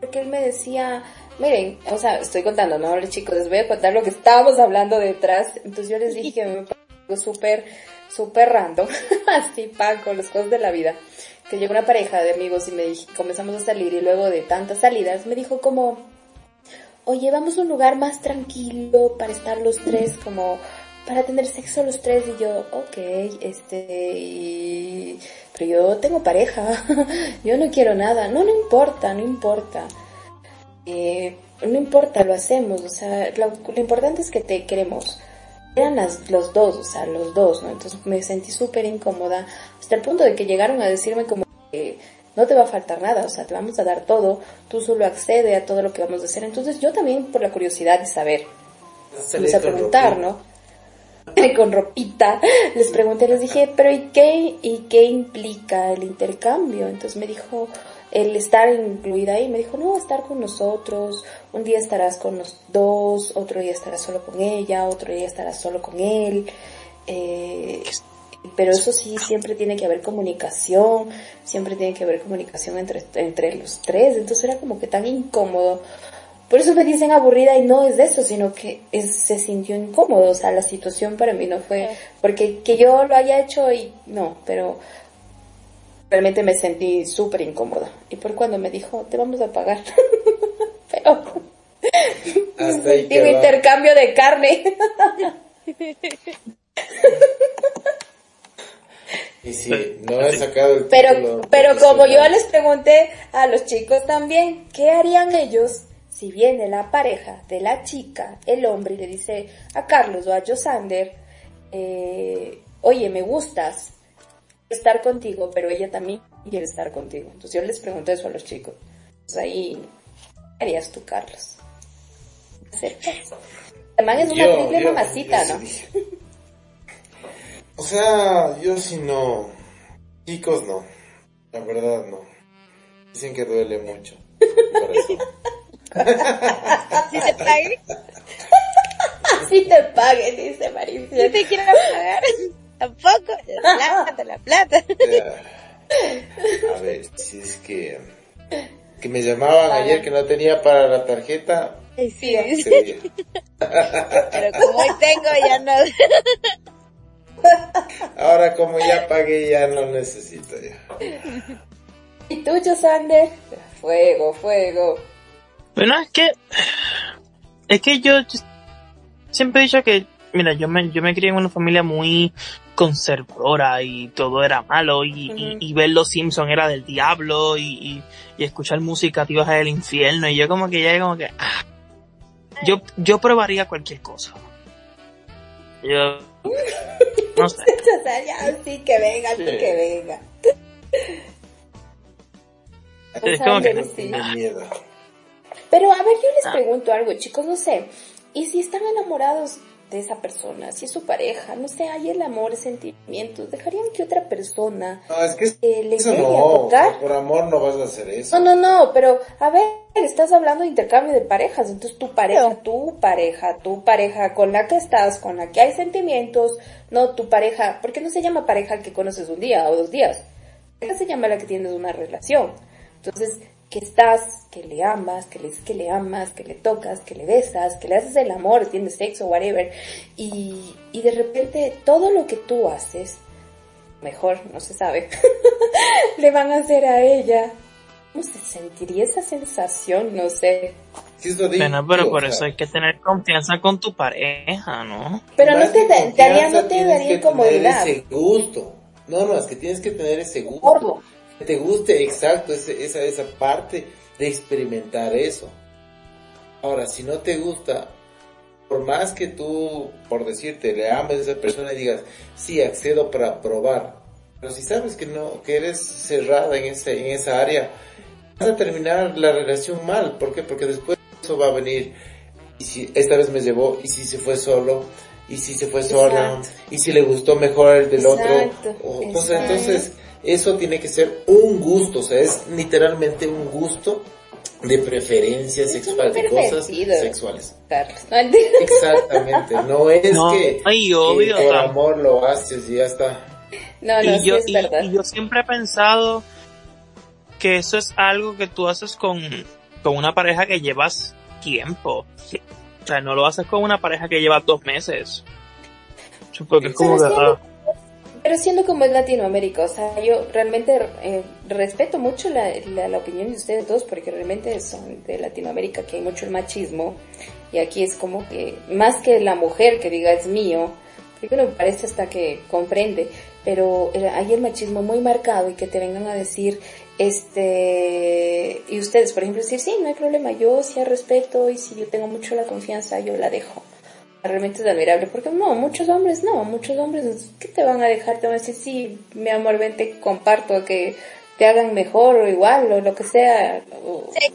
porque él me decía, miren, o sea, estoy contando, ¿no? Chicos, les voy a contar lo que estábamos hablando detrás, entonces yo les dije que me súper, súper random, así pan con los cosas de la vida, que llegó una pareja de amigos y me dije, comenzamos a salir y luego de tantas salidas me dijo como, oye, vamos a un lugar más tranquilo para estar los tres, como para tener sexo los tres y yo, ok, este, pero yo tengo pareja, yo no quiero nada, no, no importa, no importa. Eh, no importa, lo hacemos, o sea, lo importante es que te queremos eran las, los dos, o sea, los dos, ¿no? Entonces me sentí súper incómoda, hasta el punto de que llegaron a decirme como que no te va a faltar nada, o sea, te vamos a dar todo, tú solo accede a todo lo que vamos a hacer. Entonces yo también, por la curiosidad de saber, empecé a preguntar, ¿no? Con ropita, les pregunté, les dije, pero ¿y qué, ¿y qué implica el intercambio? Entonces me dijo, el estar incluida ahí. Me dijo, no, estar con nosotros, un día estarás con los dos, otro día estarás solo con ella, otro día estarás solo con él. Eh, pero eso sí, siempre tiene que haber comunicación, siempre tiene que haber comunicación entre, entre los tres. Entonces era como que tan incómodo. Por eso me dicen aburrida y no es de eso, sino que se sintió incómodo. O sea, la situación para mí no fue porque que yo lo haya hecho y no, pero realmente me sentí súper incómoda. Y por cuando me dijo, te vamos a pagar. Pero... Hasta ahí un intercambio de carne. y si no he sacado el Pero, pero como yo les pregunté a los chicos también, ¿qué harían ellos si viene la pareja de la chica, el hombre, y le dice a Carlos o a Josander, eh, oye, me gustas, estar contigo, pero ella también quiere estar contigo. Entonces yo les pregunté eso a los chicos. Pues ahí, ¿qué harías tú, Carlos? Además es una triple mamacita, ¿no? o sea, yo si no, chicos no, la verdad no. Dicen que duele mucho. Por eso. ¿Si te pague? si te pague, dice Marisa. Si te quiero pagar. Tampoco, la plata, la plata. A ver, si es que, que me llamaban ayer que no tenía para la tarjeta. Sí, sí. Pero como hoy tengo, ya no. Ahora como ya pagué, ya no necesito ya. ¿Y tú, Josander? Fuego, fuego. Bueno, es que, es que yo siempre he dicho que, mira, yo me, yo me crié en una familia muy conservadora y todo era malo y, y, ver los Simpson era del diablo y, y, escuchar música te ibas al infierno y yo como que ya como que ah, yo yo probaría cualquier cosa. Yo no sé. Sí que venga sí. que venga. Es como que no miedo. Pero a ver yo les ah. pregunto algo chicos no sé y si están enamorados de esa persona, si es su pareja, no sé, hay el amor, sentimientos, dejarían que otra persona no, es que eh, le eso no, por amor no vas a hacer eso. No, no, no, pero a ver, estás hablando de intercambio de parejas, entonces tu pareja, tu pareja, tu pareja con la que estás, con la que hay sentimientos, no tu pareja, ¿por qué no se llama pareja que conoces un día o dos días? Pareja se llama la que tienes una relación. Entonces, que estás, que le amas, que le dices que le amas, que le tocas, que le besas, que le haces el amor, tienes sexo, whatever, y, y de repente todo lo que tú haces, mejor, no se sabe, le van a hacer a ella. ¿cómo se sentiría esa sensación? No sé. bueno, pero por eso hay que tener confianza con tu pareja, ¿no? Pero no te, daría, no te daría incomodidad. Ese gusto. No, no, es que tienes que tener ese gusto. Te guste, exacto, esa, esa parte de experimentar eso. Ahora, si no te gusta, por más que tú, por decirte, le ames a esa persona y digas, sí, accedo para probar, pero si sabes que no, que eres cerrada en, ese, en esa área, vas a terminar la relación mal. ¿Por qué? Porque después eso va a venir, y si esta vez me llevó, y si se fue solo, y si se fue sola, y si le gustó mejor el del otro. entonces, eso tiene que ser un gusto, o sea, es literalmente un gusto de preferencia sexual, de cosas sexuales. Exactamente, no es que, por amor lo haces y ya está. No, no, y yo, es verdad. y yo siempre he pensado que eso es algo que tú haces con, con una pareja que llevas tiempo. O sea, no lo haces con una pareja que lleva dos meses. Porque es como ah. Pero siendo como es Latinoamérica, o sea, yo realmente eh, respeto mucho la, la, opinión de ustedes dos, porque realmente son de Latinoamérica, que hay mucho el machismo, y aquí es como que, más que la mujer que diga es mío, que me parece hasta que comprende, pero hay el machismo muy marcado y que te vengan a decir, este, y ustedes, por ejemplo, decir, sí, no hay problema, yo sí respeto y si yo tengo mucho la confianza, yo la dejo realmente es admirable, porque no, muchos hombres no, muchos hombres, ¿qué te van a dejar? Te van a decir, sí, mi amor, ven, te comparto, que te hagan mejor o igual, o lo que sea,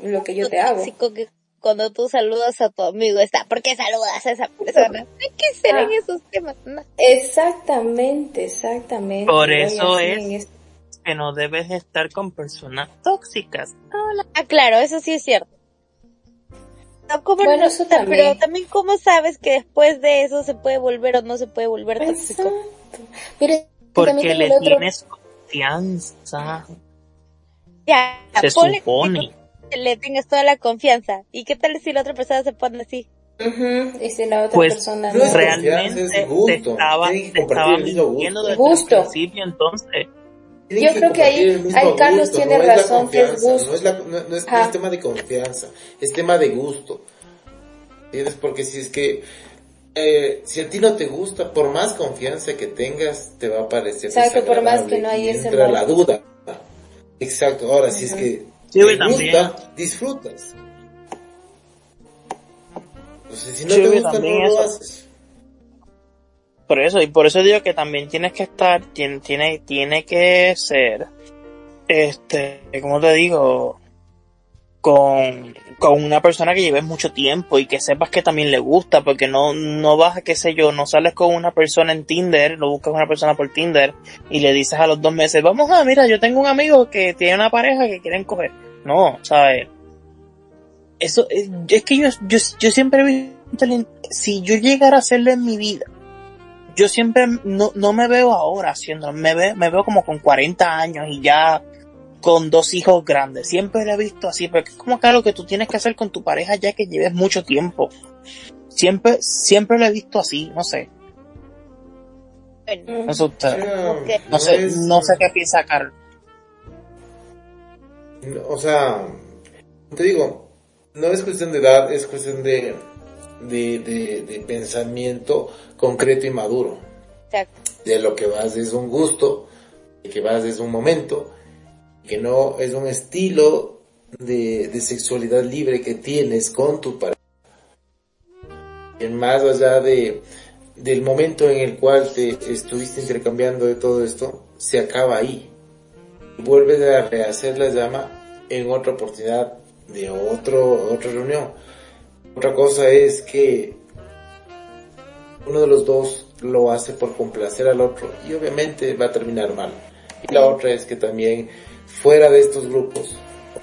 lo que yo te hago. Que cuando tú saludas a tu amigo está, ¿por qué saludas a esa persona? Hay que ser en ah. esos temas. Exactamente, exactamente. Por eso es que no debes estar con personas tóxicas. Ah, claro, eso sí es cierto bueno, eso también. Pero también cómo sabes que después de eso se puede volver o no se puede volver tóxico. Porque le tienes confianza. Ya, se supone. Que le tengas toda la confianza. ¿Y qué tal si la otra persona se pone así? Y si la otra pues, persona no realmente te estaba, te estaba mintiendo desde gusto. el principio entonces yo creo que ahí, ahí Carlos tiene razón, que es gusto. No es, la, no, es, tema de confianza, es tema de gusto. ¿Entiendes? Porque si es que, eh, si a ti no te gusta, por más confianza que tengas, te va a parecer Exacto, por más que no hay ese entra la duda. Exacto, ahora si es que te gusta, disfrutas. Entonces, si no te gusta, no lo haces. Por eso, y por eso digo que también tienes que estar, tiene, tiene, tiene que ser, este, como te digo, con, con una persona que lleves mucho tiempo y que sepas que también le gusta, porque no, no vas a, qué sé yo, no sales con una persona en Tinder, no buscas una persona por Tinder y le dices a los dos meses, vamos a, mira, yo tengo un amigo que tiene una pareja que quieren coger. No, ¿sabes? Eso, es, es que yo, yo, yo siempre he visto, si yo llegara a hacerlo en mi vida, yo siempre no, no me veo ahora haciendo, me, me veo como con 40 años y ya con dos hijos grandes. Siempre lo he visto así, porque es como que algo que tú tienes que hacer con tu pareja ya que lleves mucho tiempo. Siempre, siempre lo he visto así, no sé. No sé No sé, no sé qué piensa Carlos. O sea, te digo, no es cuestión de edad, es cuestión de, de, de, pensamiento concreto y maduro. De lo que vas es un gusto, de que vas es un momento, que no es un estilo de, de sexualidad libre que tienes con tu pareja. Y más allá de, del momento en el cual te estuviste intercambiando de todo esto, se acaba ahí. Vuelves a rehacer la llama en otra oportunidad de otro, otra reunión otra cosa es que uno de los dos lo hace por complacer al otro y obviamente va a terminar mal. Y la otra es que también fuera de estos grupos,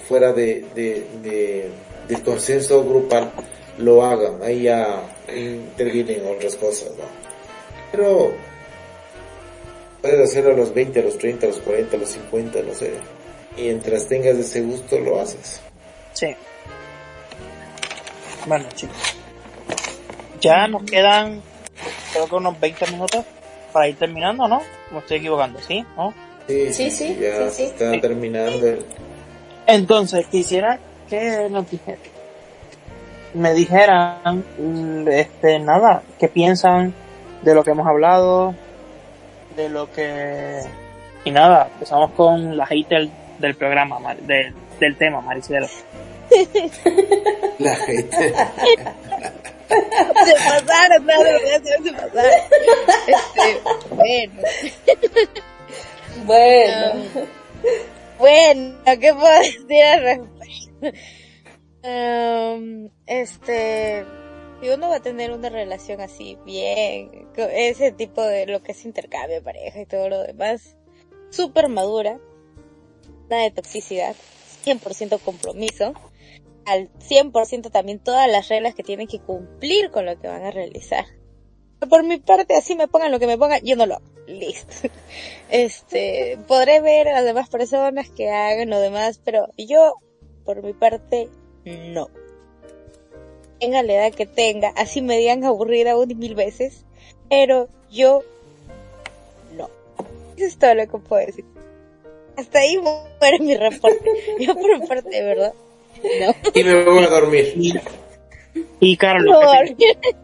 fuera de, de, del consenso grupal, lo hagan. Ahí ya intervienen otras cosas, ¿no? Pero puedes hacerlo a los 20, a los 30, a los 40, a los 50, no sé. Mientras tengas ese gusto, lo haces. Sí. Bueno, chicos. Ya nos quedan, creo que unos 20 minutos para ir terminando, ¿no? Me estoy equivocando, ¿sí? ¿No? Sí, sí, sí. ya está terminando. Entonces, quisiera que nos dijeran, me dijeran, mm, este, nada, qué piensan de lo que hemos hablado, de lo que, y nada, empezamos con la hater del programa, del, del tema, Maricelo. La gente. Se pasaron, no, de verdad, se pasaron. Este, bueno. Bueno, Bueno, ¿qué puedo decir al respecto? Um, este, si uno va a tener una relación así bien, con ese tipo de lo que es intercambio de pareja y todo lo demás, súper madura, nada de toxicidad, 100% compromiso, al 100% también todas las reglas que tienen que cumplir con lo que van a realizar. Por mi parte, así me pongan lo que me pongan, yo no lo. Listo. Este, podré ver a las demás personas que hagan lo demás, pero yo, por mi parte, no. Tenga la edad que tenga, así me digan aburrida un y mil veces, pero yo, no. Eso es todo lo que puedo decir. Hasta ahí muere mi reporte. Yo por mi parte, verdad, no. Y me voy a dormir. Y, Carlos, No, ¿qué piensas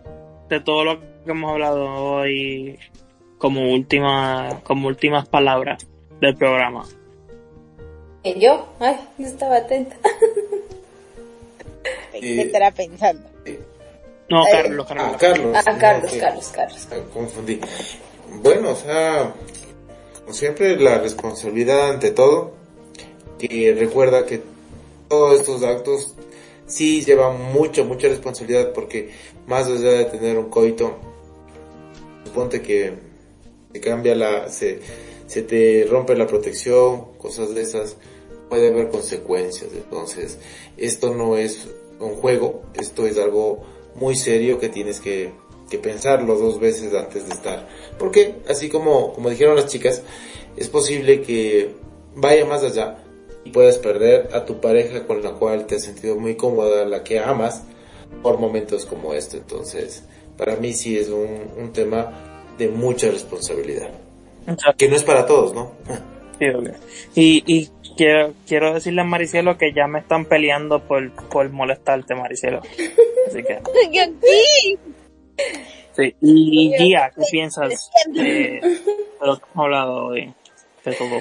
de todo lo que hemos hablado hoy como última, como últimas palabras del programa? ¿y yo? Ay, no estaba atenta. ¿Qué estará pensando? No, Eh, Carlos, Carlos. Ah, Carlos. Ah, Carlos, no, Carlos, Carlos. que- Confundí. Bueno, o sea, como siempre, la responsabilidad ante todo. Y recuerda que todos estos actos sí llevan mucha, mucha responsabilidad porque más allá de tener un coito, suponte que se cambia la, se, se te rompe la protección, cosas de esas, puede haber consecuencias. Entonces, esto no es un juego, esto es algo muy serio que tienes que, que pensarlo dos veces antes de estar. Porque, así como, como dijeron las chicas, es posible que vaya más allá y puedas perder a tu pareja con la cual te has sentido muy cómoda, la que amas, por momentos como este. Entonces, para mí sí es un, un tema de mucha responsabilidad. Exacto. Que no es para todos, ¿no? Sí, ok. Y, y quiero, quiero decirle a Maricielo que ya me están peleando por, por molestarte, Maricielo. Así que, Aquí. sí. Y Gia, ¿qué piensas de, de lo que hemos hablado hoy? De todo.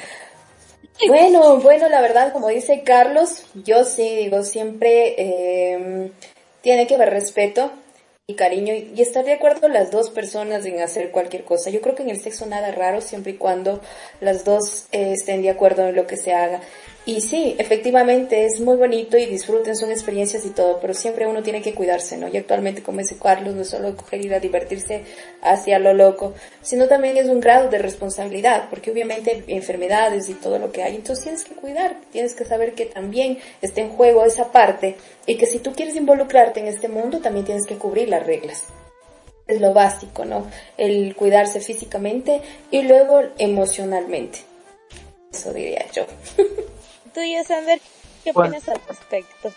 Bueno, bueno, la verdad, como dice Carlos, yo sí digo siempre eh, tiene que haber respeto y cariño y, estar de acuerdo las dos personas en hacer cualquier cosa. Yo creo que en el sexo nada raro siempre y cuando las dos eh, estén de acuerdo en lo que se haga. Y sí, efectivamente es muy bonito y disfruten, son experiencias y todo, pero siempre uno tiene que cuidarse, ¿no? Y actualmente, como dice Carlos, no solo coger a divertirse hacia lo loco, sino también es un grado de responsabilidad, porque obviamente enfermedades y todo lo que hay, entonces tienes que cuidar, tienes que saber que también está en juego esa parte y que si tú quieres involucrarte en este mundo, también tienes que cubrir las reglas es lo básico, ¿no? El cuidarse físicamente y luego emocionalmente. Eso diría yo. Tú y yo, Sander, ¿qué Bueno. opinas al respecto?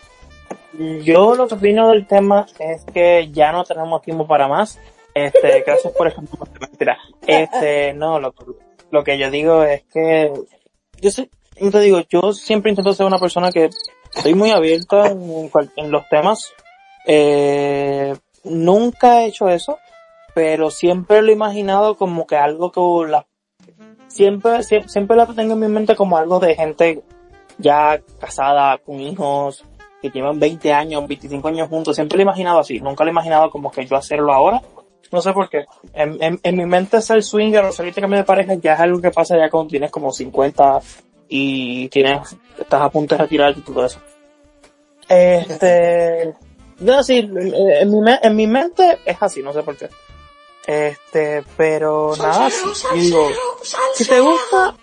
Yo lo que opino del tema es que ya no tenemos tiempo para más. Este, gracias por ejemplo. Este, no, lo, lo que yo digo es que yo sé, te digo, yo siempre intento ser una persona que soy muy abierta en, en los temas. Eh, nunca he hecho eso, pero siempre lo he imaginado como que algo que la, siempre, siempre, siempre la tengo en mi mente como algo de gente ya casada, con hijos, que llevan 20 años, 25 años juntos, siempre lo he imaginado así, nunca lo he imaginado como que yo hacerlo ahora, no sé por qué. En, en, en mi mente ser swinger o salir de cambio de pareja ya es algo que pasa ya cuando tienes como 50 y tienes, estás a punto de retirarte y todo eso. Este, no, sí, en mi, en mi mente es así, no sé por qué. Este, pero nada, yo digo, si te gusta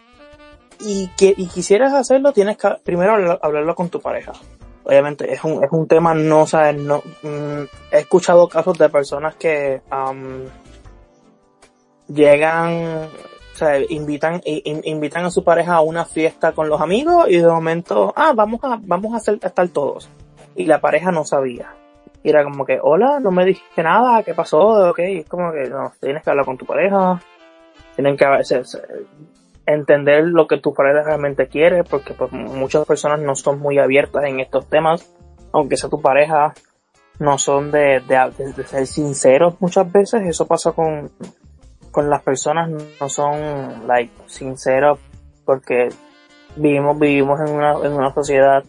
y que y quisieras hacerlo, tienes que primero hablar- hablarlo con tu pareja. Obviamente es un, es un tema no, sabes, no, mm, he escuchado casos de personas que am, llegan, o sea, invitan, invitan a su pareja a una fiesta con los amigos y de momento, ah, vamos a, vamos a hacer, estar todos. Y la pareja no sabía. Y era como que, hola, no me dijiste nada, ¿qué pasó? Ok, es como que, no, tienes que hablar con tu pareja, tienen que entender lo que tu pareja realmente quiere, porque pues, muchas personas no son muy abiertas en estos temas, aunque sea tu pareja, no son de, de, ser sinceros muchas veces, eso pasa con, con las personas, no son like sinceros porque vivimos, vivimos en una, en una sociedad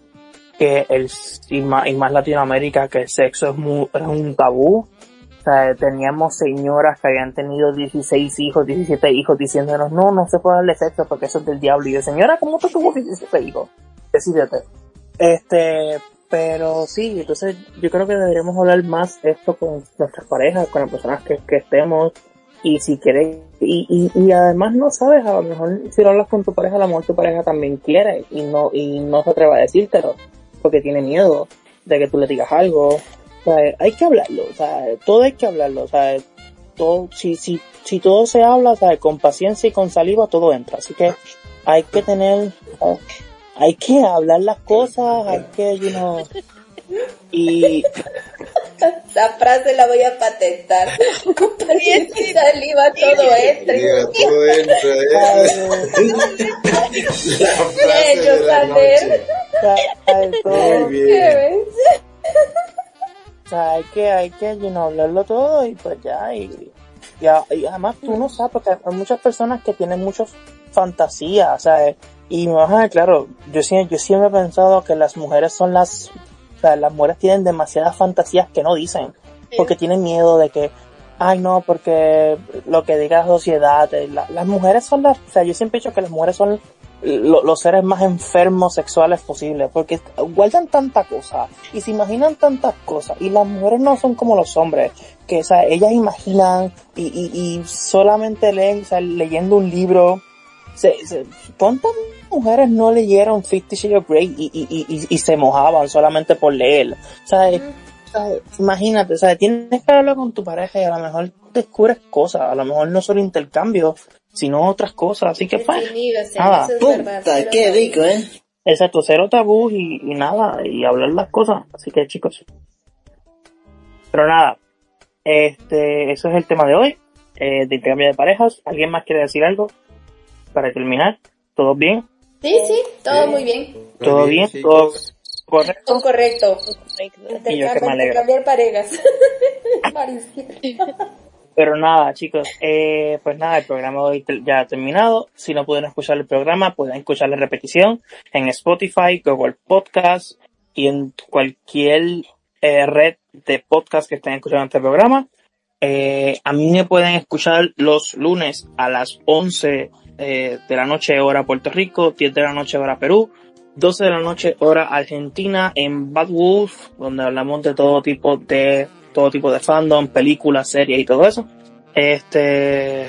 que el, y más, y más Latinoamérica, que el sexo es, muy, es un tabú, o sea, teníamos señoras que habían tenido 16 hijos, 17 hijos diciéndonos, no, no se puede darle sexo porque eso es del diablo. Y yo, señora, ¿cómo tú tuvo 17 hijos? Decídete. Este, pero sí, entonces yo creo que deberíamos hablar más esto con nuestras parejas, con las personas que, estemos. Y si quieres, y, y, y además no sabes, a lo mejor si lo hablas con tu pareja, a lo mejor tu pareja también quiere y no, y no se atreva a decírtelo porque tiene miedo de que tú le digas algo o sea, hay que hablarlo, o sea, todo hay que hablarlo, o sea, todo, si, si, si todo se habla, o sea, con paciencia y con saliva todo entra, así que hay que tener, hay que hablar las cosas, hay que, you know, y... Esa frase la voy a patentar. Con paciencia y saliva todo entra. todo entra, ¿eh? La frase Muy bien sea, hay que, hay que, you hablarlo todo y pues ya, y, y, además tú no sabes, porque hay muchas personas que tienen muchas fantasías, o sea, y me vas a ver, claro, yo siempre, yo siempre he pensado que las mujeres son las, o sea, las mujeres tienen demasiadas fantasías que no dicen, porque tienen miedo de que, ay no, porque lo que diga la sociedad, eh, las mujeres son las, o sea, yo siempre he dicho que las mujeres son los seres más enfermos sexuales posibles, porque guardan tanta cosa y se imaginan tantas cosas y las mujeres no son como los hombres, que o sea, ellas imaginan y, y, y solamente leen, o sea, leyendo un libro, se, se, ¿cuántas mujeres no leyeron Fifty Shades of Grey y, y, y, y, se mojaban solamente por leer? O sea, imagínate, o sea, tienes que hablar con tu pareja y a lo mejor descubres cosas, a lo mejor no solo intercambio, sino otras cosas, así que pues, nada. Puta, qué rico, eh. Exacto, cero tabú y, y, nada, y hablar las cosas, así que chicos. Pero nada, este, eso es el tema de hoy, eh, de intercambio de parejas. ¿Alguien más quiere decir algo para terminar? ¿Todo bien? Sí, sí, todo muy bien. ¿Todo bien? ¿Todo correcto? Todo correcto. Y yo que me alegro. Intercambiar parejas. Pero nada, chicos, eh, pues nada, el programa hoy ya ha terminado. Si no pueden escuchar el programa, pueden escuchar la repetición en Spotify, Google Podcast y en cualquier eh, red de podcast que estén escuchando este programa. Eh, a mí me pueden escuchar los lunes a las 11 de la noche hora Puerto Rico, 10 de la noche hora Perú, 12 de la noche hora Argentina en Bad Wolf, donde hablamos de todo tipo de todo tipo de fandom, películas, series y todo eso. Este,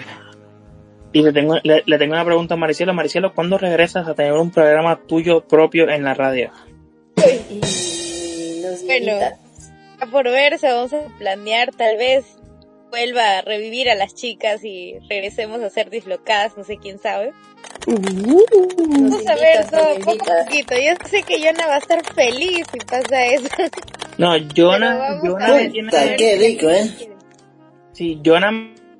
y le tengo, le, tengo una pregunta a Maricielo. Maricielo, ¿cuándo regresas a tener un programa tuyo propio en la radio? bueno, por verse, vamos a planear, tal vez vuelva a revivir a las chicas y regresemos a ser dislocadas, no sé quién sabe. Vamos a ver, poco a poquito. Yo sé que Yona va a estar feliz si pasa eso. No, Jonah, Jonah me tiene... Qué rico, ¿eh? Sí, Jonah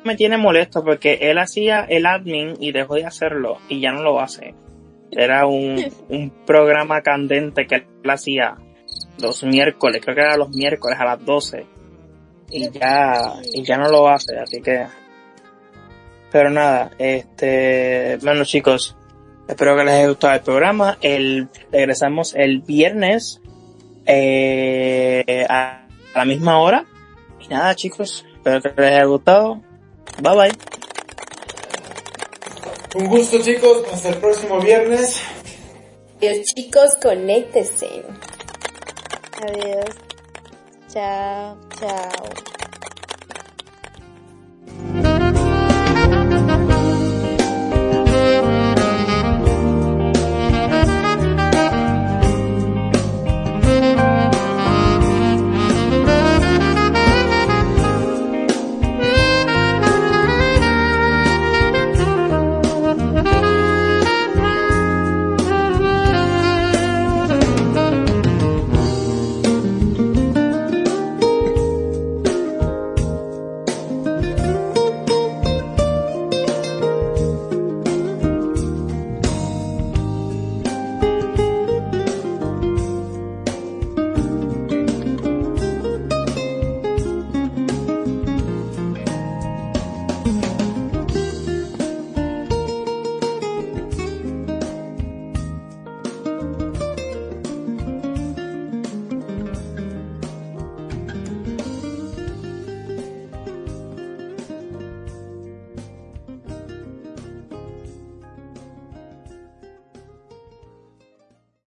me tiene molesto porque él hacía el admin y dejó de hacerlo y ya no lo hace. Era un, un programa candente que él hacía los miércoles, creo que era los miércoles a las 12 y ya, y ya no lo hace, así que, pero nada, este, bueno chicos, espero que les haya gustado el programa, el, regresamos el viernes eh, a la misma hora. Y nada, chicos, espero que les haya gustado. Bye bye. Un gusto, chicos. Hasta el próximo viernes. Adiós, chicos. Conéctense. Adiós. Chao, chao.